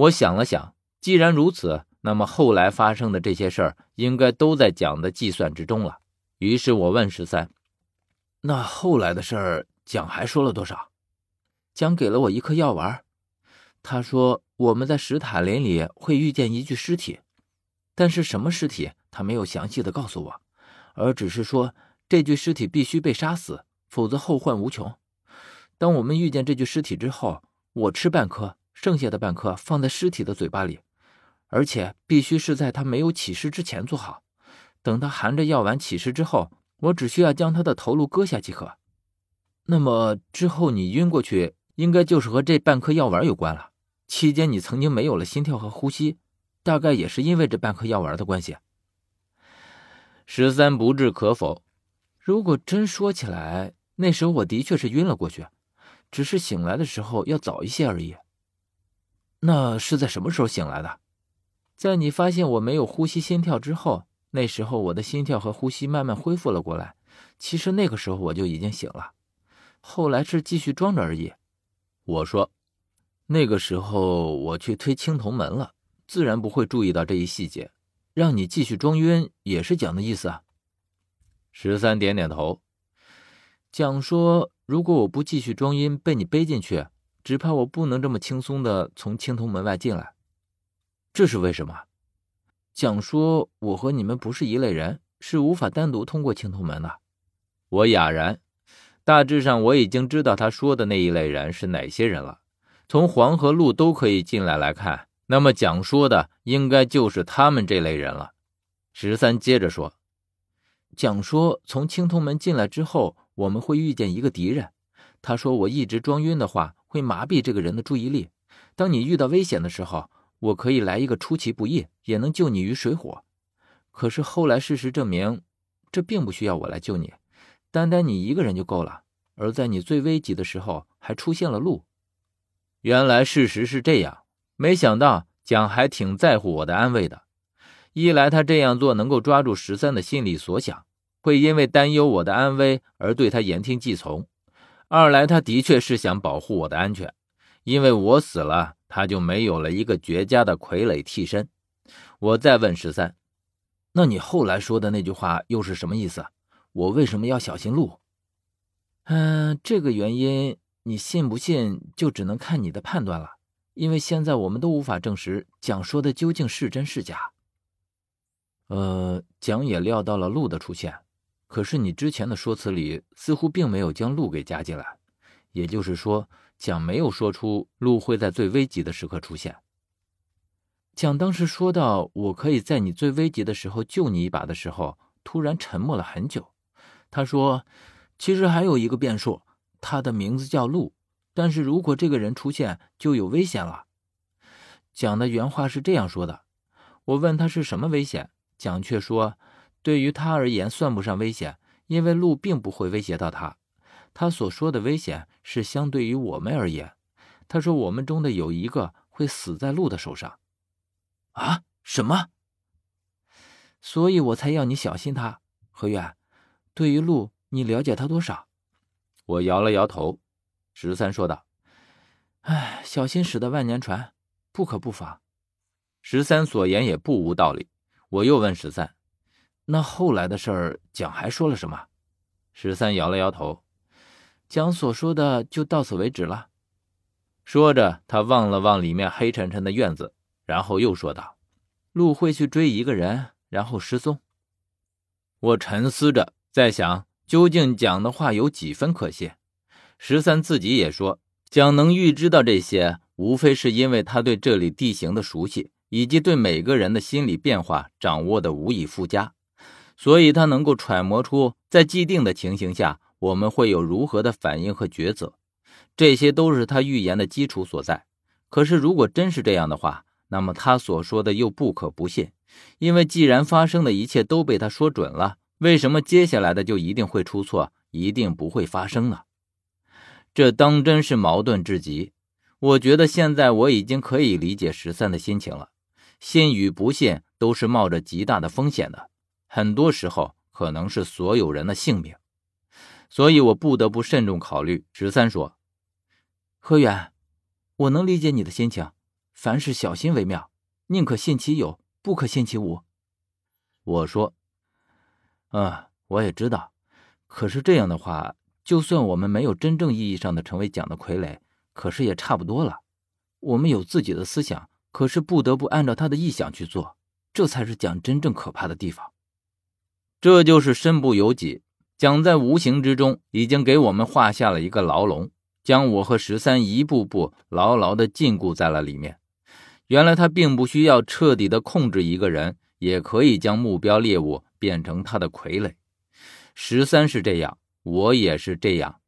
我想了想，既然如此，那么后来发生的这些事儿应该都在蒋的计算之中了。于是我问十三：“那后来的事儿，蒋还说了多少？”蒋给了我一颗药丸，他说我们在史塔林里会遇见一具尸体，但是什么尸体他没有详细的告诉我，而只是说这具尸体必须被杀死，否则后患无穷。当我们遇见这具尸体之后，我吃半颗，剩下的半颗放在尸体的嘴巴里，而且必须是在他没有起尸之前做好。等他含着药丸起尸之后，我只需要将他的头颅割下即可。那么之后你晕过去，应该就是和这半颗药丸有关了。期间你曾经没有了心跳和呼吸，大概也是因为这半颗药丸的关系。十三不置可否。如果真说起来，那时候我的确是晕了过去。只是醒来的时候要早一些而已。那是在什么时候醒来的？在你发现我没有呼吸心跳之后，那时候我的心跳和呼吸慢慢恢复了过来。其实那个时候我就已经醒了，后来是继续装着而已。我说，那个时候我去推青铜门了，自然不会注意到这一细节。让你继续装晕也是讲的意思啊。十三点点头，讲说。如果我不继续装晕，被你背进去，只怕我不能这么轻松的从青铜门外进来。这是为什么？讲说我和你们不是一类人，是无法单独通过青铜门的。我哑然。大致上我已经知道他说的那一类人是哪些人了。从黄河路都可以进来来看，那么讲说的应该就是他们这类人了。十三接着说，讲说从青铜门进来之后。我们会遇见一个敌人，他说我一直装晕的话会麻痹这个人的注意力。当你遇到危险的时候，我可以来一个出其不意，也能救你于水火。可是后来事实证明，这并不需要我来救你，单单你一个人就够了。而在你最危急的时候，还出现了路。原来事实是这样，没想到蒋还挺在乎我的安危的。一来他这样做能够抓住十三的心理所想。会因为担忧我的安危而对他言听计从。二来，他的确是想保护我的安全，因为我死了，他就没有了一个绝佳的傀儡替身。我再问十三，那你后来说的那句话又是什么意思？我为什么要小心路？嗯，这个原因你信不信就只能看你的判断了。因为现在我们都无法证实蒋说的究竟是真是假。呃，蒋也料到了路的出现。可是你之前的说辞里似乎并没有将鹿给加进来，也就是说，蒋没有说出鹿会在最危急的时刻出现。蒋当时说到“我可以在你最危急的时候救你一把”的时候，突然沉默了很久。他说：“其实还有一个变数，他的名字叫鹿，但是如果这个人出现，就有危险了。”蒋的原话是这样说的。我问他是什么危险，蒋却说。对于他而言，算不上危险，因为鹿并不会威胁到他。他所说的危险是相对于我们而言。他说我们中的有一个会死在鹿的手上。啊？什么？所以我才要你小心他。何远，对于鹿，你了解他多少？我摇了摇头。十三说道：“哎，小心驶得万年船，不可不防。”十三所言也不无道理。我又问十三。那后来的事儿，蒋还说了什么？十三摇了摇头，蒋所说的就到此为止了。说着，他望了望里面黑沉沉的院子，然后又说道：“路会去追一个人，然后失踪。”我沉思着，在想，究竟蒋的话有几分可信？十三自己也说，蒋能预知到这些，无非是因为他对这里地形的熟悉，以及对每个人的心理变化掌握的无以复加。所以他能够揣摩出在既定的情形下我们会有如何的反应和抉择，这些都是他预言的基础所在。可是如果真是这样的话，那么他所说的又不可不信，因为既然发生的一切都被他说准了，为什么接下来的就一定会出错，一定不会发生呢？这当真是矛盾至极。我觉得现在我已经可以理解十三的心情了，信与不信都是冒着极大的风险的。很多时候可能是所有人的性命，所以我不得不慎重考虑。十三说：“何远，我能理解你的心情，凡事小心为妙，宁可信其有，不可信其无。我说：“嗯，我也知道。可是这样的话，就算我们没有真正意义上的成为蒋的傀儡，可是也差不多了。我们有自己的思想，可是不得不按照他的意想去做，这才是蒋真正可怕的地方。这就是身不由己，蒋在无形之中已经给我们画下了一个牢笼，将我和十三一步步牢牢的禁锢在了里面。原来他并不需要彻底的控制一个人。”也可以将目标猎物变成他的傀儡。十三是这样，我也是这样。